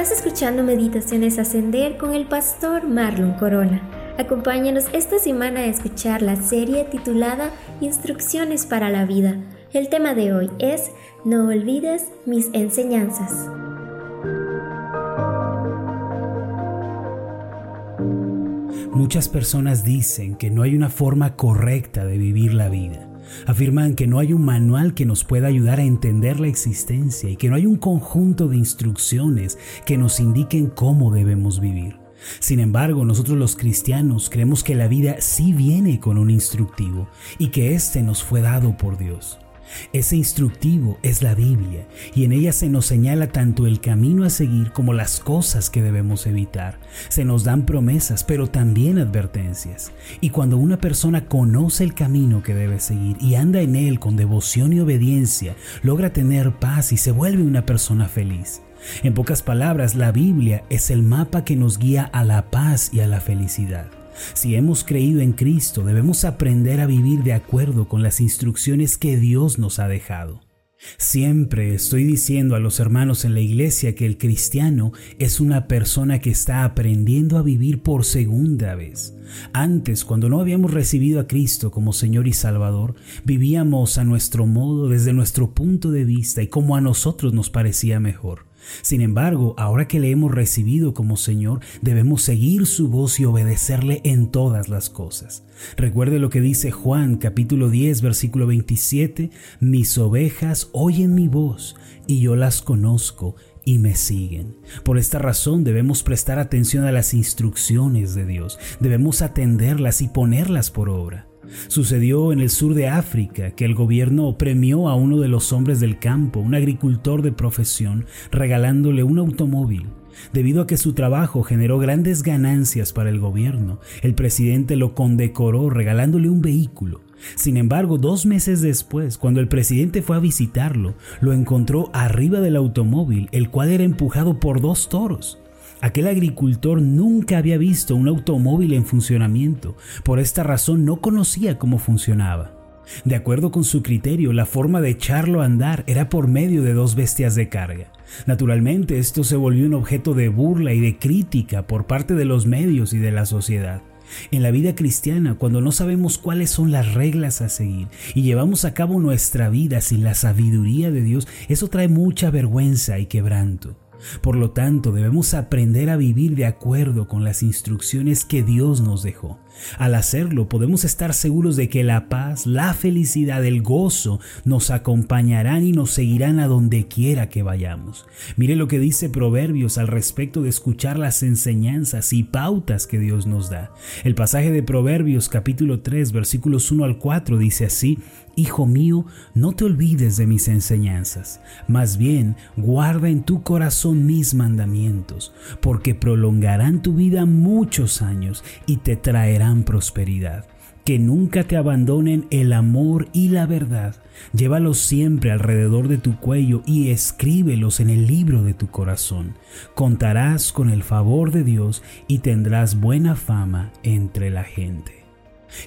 Estás escuchando Meditaciones Ascender con el pastor Marlon Corona. Acompáñanos esta semana a escuchar la serie titulada Instrucciones para la Vida. El tema de hoy es No olvides mis enseñanzas. Muchas personas dicen que no hay una forma correcta de vivir la vida. Afirman que no hay un manual que nos pueda ayudar a entender la existencia y que no hay un conjunto de instrucciones que nos indiquen cómo debemos vivir. Sin embargo, nosotros los cristianos creemos que la vida sí viene con un instructivo y que éste nos fue dado por Dios. Ese instructivo es la Biblia y en ella se nos señala tanto el camino a seguir como las cosas que debemos evitar. Se nos dan promesas, pero también advertencias. Y cuando una persona conoce el camino que debe seguir y anda en él con devoción y obediencia, logra tener paz y se vuelve una persona feliz. En pocas palabras, la Biblia es el mapa que nos guía a la paz y a la felicidad. Si hemos creído en Cristo, debemos aprender a vivir de acuerdo con las instrucciones que Dios nos ha dejado. Siempre estoy diciendo a los hermanos en la iglesia que el cristiano es una persona que está aprendiendo a vivir por segunda vez. Antes, cuando no habíamos recibido a Cristo como Señor y Salvador, vivíamos a nuestro modo, desde nuestro punto de vista y como a nosotros nos parecía mejor. Sin embargo, ahora que le hemos recibido como Señor, debemos seguir su voz y obedecerle en todas las cosas. Recuerde lo que dice Juan capítulo 10 versículo 27, mis ovejas oyen mi voz y yo las conozco y me siguen. Por esta razón debemos prestar atención a las instrucciones de Dios, debemos atenderlas y ponerlas por obra. Sucedió en el sur de África que el gobierno premió a uno de los hombres del campo, un agricultor de profesión, regalándole un automóvil. Debido a que su trabajo generó grandes ganancias para el gobierno, el presidente lo condecoró regalándole un vehículo. Sin embargo, dos meses después, cuando el presidente fue a visitarlo, lo encontró arriba del automóvil, el cual era empujado por dos toros. Aquel agricultor nunca había visto un automóvil en funcionamiento, por esta razón no conocía cómo funcionaba. De acuerdo con su criterio, la forma de echarlo a andar era por medio de dos bestias de carga. Naturalmente, esto se volvió un objeto de burla y de crítica por parte de los medios y de la sociedad. En la vida cristiana, cuando no sabemos cuáles son las reglas a seguir y llevamos a cabo nuestra vida sin la sabiduría de Dios, eso trae mucha vergüenza y quebranto. Por lo tanto, debemos aprender a vivir de acuerdo con las instrucciones que Dios nos dejó. Al hacerlo, podemos estar seguros de que la paz, la felicidad, el gozo nos acompañarán y nos seguirán a donde quiera que vayamos. Mire lo que dice Proverbios al respecto de escuchar las enseñanzas y pautas que Dios nos da. El pasaje de Proverbios capítulo 3 versículos 1 al 4 dice así, Hijo mío, no te olvides de mis enseñanzas, más bien guarda en tu corazón mis mandamientos, porque prolongarán tu vida muchos años y te traerán prosperidad. Que nunca te abandonen el amor y la verdad. Llévalos siempre alrededor de tu cuello y escríbelos en el libro de tu corazón. Contarás con el favor de Dios y tendrás buena fama entre la gente.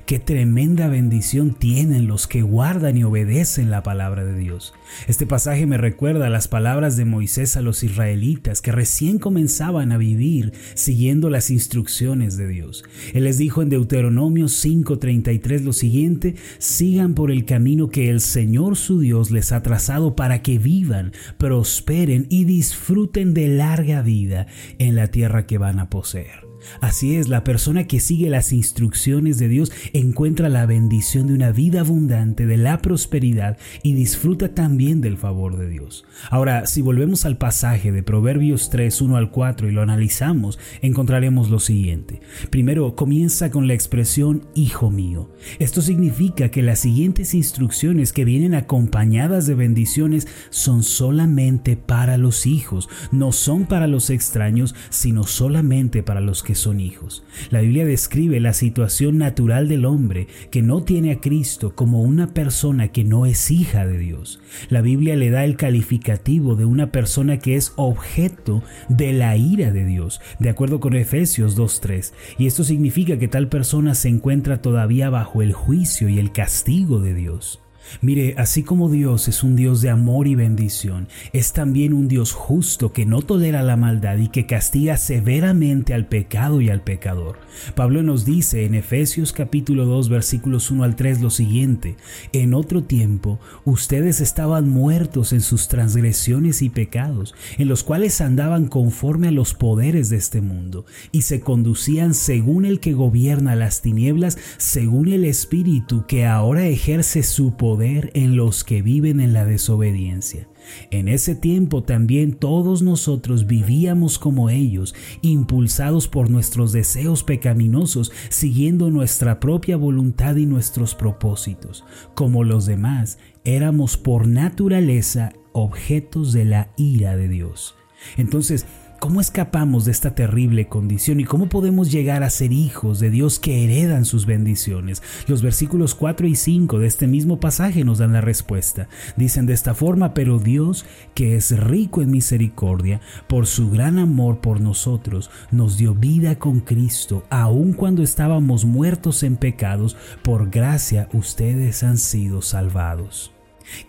Qué tremenda bendición tienen los que guardan y obedecen la palabra de Dios. Este pasaje me recuerda las palabras de Moisés a los israelitas que recién comenzaban a vivir siguiendo las instrucciones de Dios. Él les dijo en Deuteronomio 5:33 lo siguiente, sigan por el camino que el Señor su Dios les ha trazado para que vivan, prosperen y disfruten de larga vida en la tierra que van a poseer. Así es, la persona que sigue las instrucciones de Dios encuentra la bendición de una vida abundante, de la prosperidad y disfruta también del favor de Dios. Ahora, si volvemos al pasaje de Proverbios 3, 1 al 4 y lo analizamos, encontraremos lo siguiente. Primero, comienza con la expresión Hijo mío. Esto significa que las siguientes instrucciones que vienen acompañadas de bendiciones son solamente para los hijos, no son para los extraños, sino solamente para los que son hijos. La Biblia describe la situación natural del hombre que no tiene a Cristo como una persona que no es hija de Dios. La Biblia le da el calificativo de una persona que es objeto de la ira de Dios, de acuerdo con Efesios 2.3. Y esto significa que tal persona se encuentra todavía bajo el juicio y el castigo de Dios. Mire, así como Dios es un Dios de amor y bendición, es también un Dios justo que no tolera la maldad y que castiga severamente al pecado y al pecador. Pablo nos dice en Efesios capítulo 2 versículos 1 al 3 lo siguiente, en otro tiempo ustedes estaban muertos en sus transgresiones y pecados, en los cuales andaban conforme a los poderes de este mundo, y se conducían según el que gobierna las tinieblas, según el Espíritu que ahora ejerce su poder en los que viven en la desobediencia. En ese tiempo también todos nosotros vivíamos como ellos, impulsados por nuestros deseos pecaminosos, siguiendo nuestra propia voluntad y nuestros propósitos. Como los demás, éramos por naturaleza objetos de la ira de Dios. Entonces, ¿Cómo escapamos de esta terrible condición y cómo podemos llegar a ser hijos de Dios que heredan sus bendiciones? Los versículos 4 y 5 de este mismo pasaje nos dan la respuesta. Dicen de esta forma, pero Dios, que es rico en misericordia, por su gran amor por nosotros, nos dio vida con Cristo, aun cuando estábamos muertos en pecados, por gracia ustedes han sido salvados.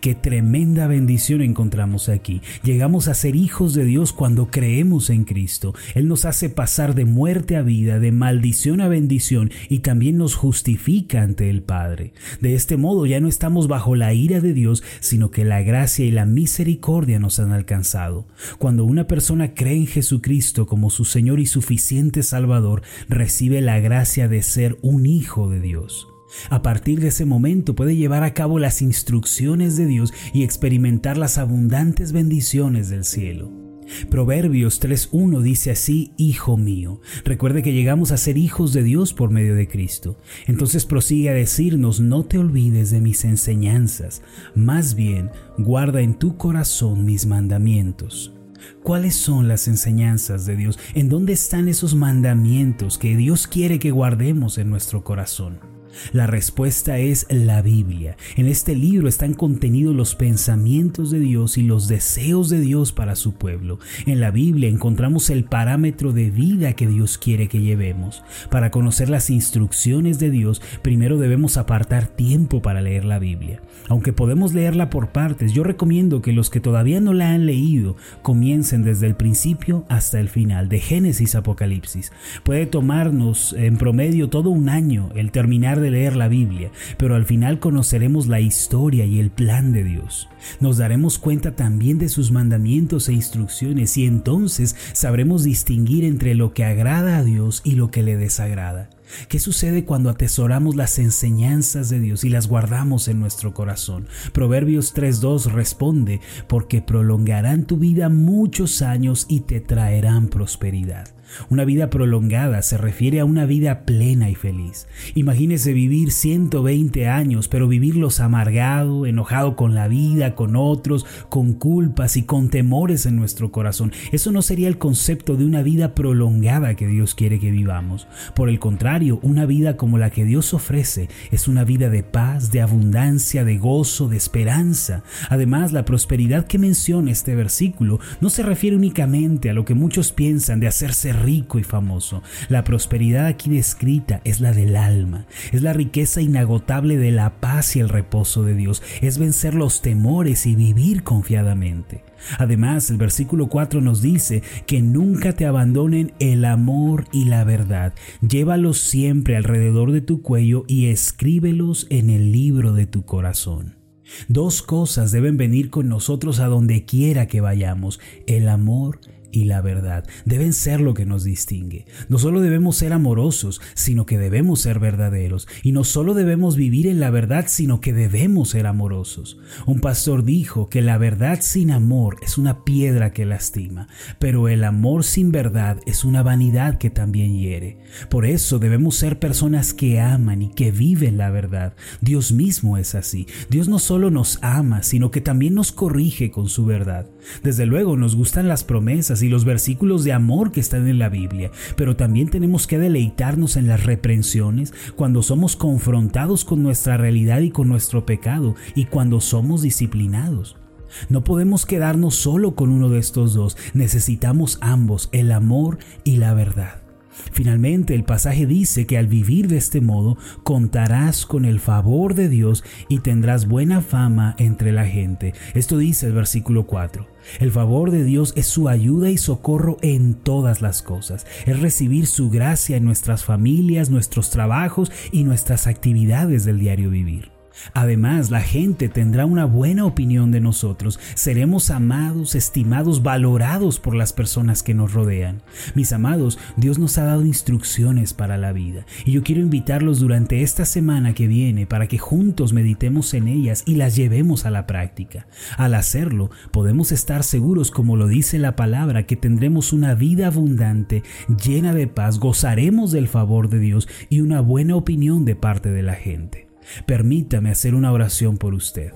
Qué tremenda bendición encontramos aquí. Llegamos a ser hijos de Dios cuando creemos en Cristo. Él nos hace pasar de muerte a vida, de maldición a bendición y también nos justifica ante el Padre. De este modo ya no estamos bajo la ira de Dios, sino que la gracia y la misericordia nos han alcanzado. Cuando una persona cree en Jesucristo como su Señor y suficiente Salvador, recibe la gracia de ser un hijo de Dios. A partir de ese momento puede llevar a cabo las instrucciones de Dios y experimentar las abundantes bendiciones del cielo. Proverbios 3.1 dice así, Hijo mío. Recuerde que llegamos a ser hijos de Dios por medio de Cristo. Entonces prosigue a decirnos, no te olvides de mis enseñanzas, más bien guarda en tu corazón mis mandamientos. ¿Cuáles son las enseñanzas de Dios? ¿En dónde están esos mandamientos que Dios quiere que guardemos en nuestro corazón? La respuesta es la Biblia. En este libro están contenidos los pensamientos de Dios y los deseos de Dios para su pueblo. En la Biblia encontramos el parámetro de vida que Dios quiere que llevemos. Para conocer las instrucciones de Dios, primero debemos apartar tiempo para leer la Biblia. Aunque podemos leerla por partes, yo recomiendo que los que todavía no la han leído comiencen desde el principio hasta el final, de Génesis a Apocalipsis. Puede tomarnos en promedio todo un año el terminar de leer la Biblia, pero al final conoceremos la historia y el plan de Dios. Nos daremos cuenta también de sus mandamientos e instrucciones y entonces sabremos distinguir entre lo que agrada a Dios y lo que le desagrada. ¿Qué sucede cuando atesoramos las enseñanzas de Dios y las guardamos en nuestro corazón? Proverbios 3.2 responde, porque prolongarán tu vida muchos años y te traerán prosperidad. Una vida prolongada se refiere a una vida plena y feliz. Imagínese vivir 120 años, pero vivirlos amargado, enojado con la vida, con otros, con culpas y con temores en nuestro corazón. Eso no sería el concepto de una vida prolongada que Dios quiere que vivamos. Por el contrario, una vida como la que Dios ofrece es una vida de paz, de abundancia, de gozo, de esperanza. Además, la prosperidad que menciona este versículo no se refiere únicamente a lo que muchos piensan de hacerse rico y famoso. La prosperidad aquí descrita es la del alma, es la riqueza inagotable de la paz y el reposo de Dios, es vencer los temores y vivir confiadamente. Además, el versículo 4 nos dice que nunca te abandonen el amor y la verdad. Llévalos siempre alrededor de tu cuello y escríbelos en el libro de tu corazón. Dos cosas deben venir con nosotros a donde quiera que vayamos, el amor y la verdad deben ser lo que nos distingue. No solo debemos ser amorosos, sino que debemos ser verdaderos. Y no solo debemos vivir en la verdad, sino que debemos ser amorosos. Un pastor dijo que la verdad sin amor es una piedra que lastima, pero el amor sin verdad es una vanidad que también hiere. Por eso debemos ser personas que aman y que viven la verdad. Dios mismo es así. Dios no solo nos ama, sino que también nos corrige con su verdad. Desde luego nos gustan las promesas y los versículos de amor que están en la Biblia, pero también tenemos que deleitarnos en las reprensiones cuando somos confrontados con nuestra realidad y con nuestro pecado y cuando somos disciplinados. No podemos quedarnos solo con uno de estos dos, necesitamos ambos, el amor y la verdad. Finalmente, el pasaje dice que al vivir de este modo contarás con el favor de Dios y tendrás buena fama entre la gente. Esto dice el versículo 4. El favor de Dios es su ayuda y socorro en todas las cosas. Es recibir su gracia en nuestras familias, nuestros trabajos y nuestras actividades del diario vivir. Además, la gente tendrá una buena opinión de nosotros, seremos amados, estimados, valorados por las personas que nos rodean. Mis amados, Dios nos ha dado instrucciones para la vida y yo quiero invitarlos durante esta semana que viene para que juntos meditemos en ellas y las llevemos a la práctica. Al hacerlo, podemos estar seguros, como lo dice la palabra, que tendremos una vida abundante, llena de paz, gozaremos del favor de Dios y una buena opinión de parte de la gente. Permítame hacer una oración por usted.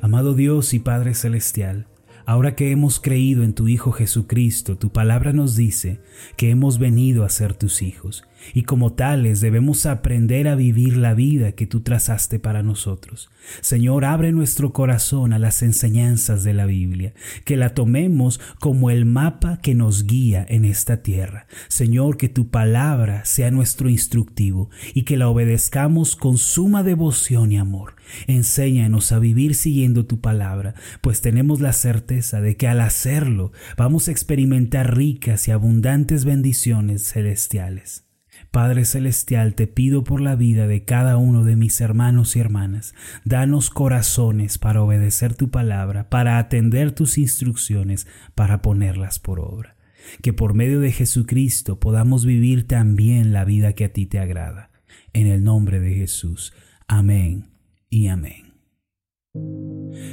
Amado Dios y Padre Celestial, ahora que hemos creído en tu Hijo Jesucristo, tu palabra nos dice que hemos venido a ser tus hijos y como tales debemos aprender a vivir la vida que tú trazaste para nosotros. Señor, abre nuestro corazón a las enseñanzas de la Biblia, que la tomemos como el mapa que nos guía en esta tierra. Señor, que tu palabra sea nuestro instructivo y que la obedezcamos con suma devoción y amor. Enséñanos a vivir siguiendo tu palabra, pues tenemos la certeza de que al hacerlo vamos a experimentar ricas y abundantes bendiciones celestiales. Padre Celestial, te pido por la vida de cada uno de mis hermanos y hermanas. Danos corazones para obedecer tu palabra, para atender tus instrucciones, para ponerlas por obra. Que por medio de Jesucristo podamos vivir también la vida que a ti te agrada. En el nombre de Jesús. Amén y amén.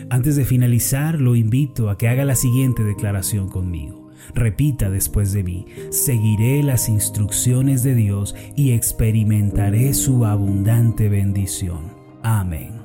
Antes de finalizar, lo invito a que haga la siguiente declaración conmigo. Repita después de mí, seguiré las instrucciones de Dios y experimentaré su abundante bendición. Amén.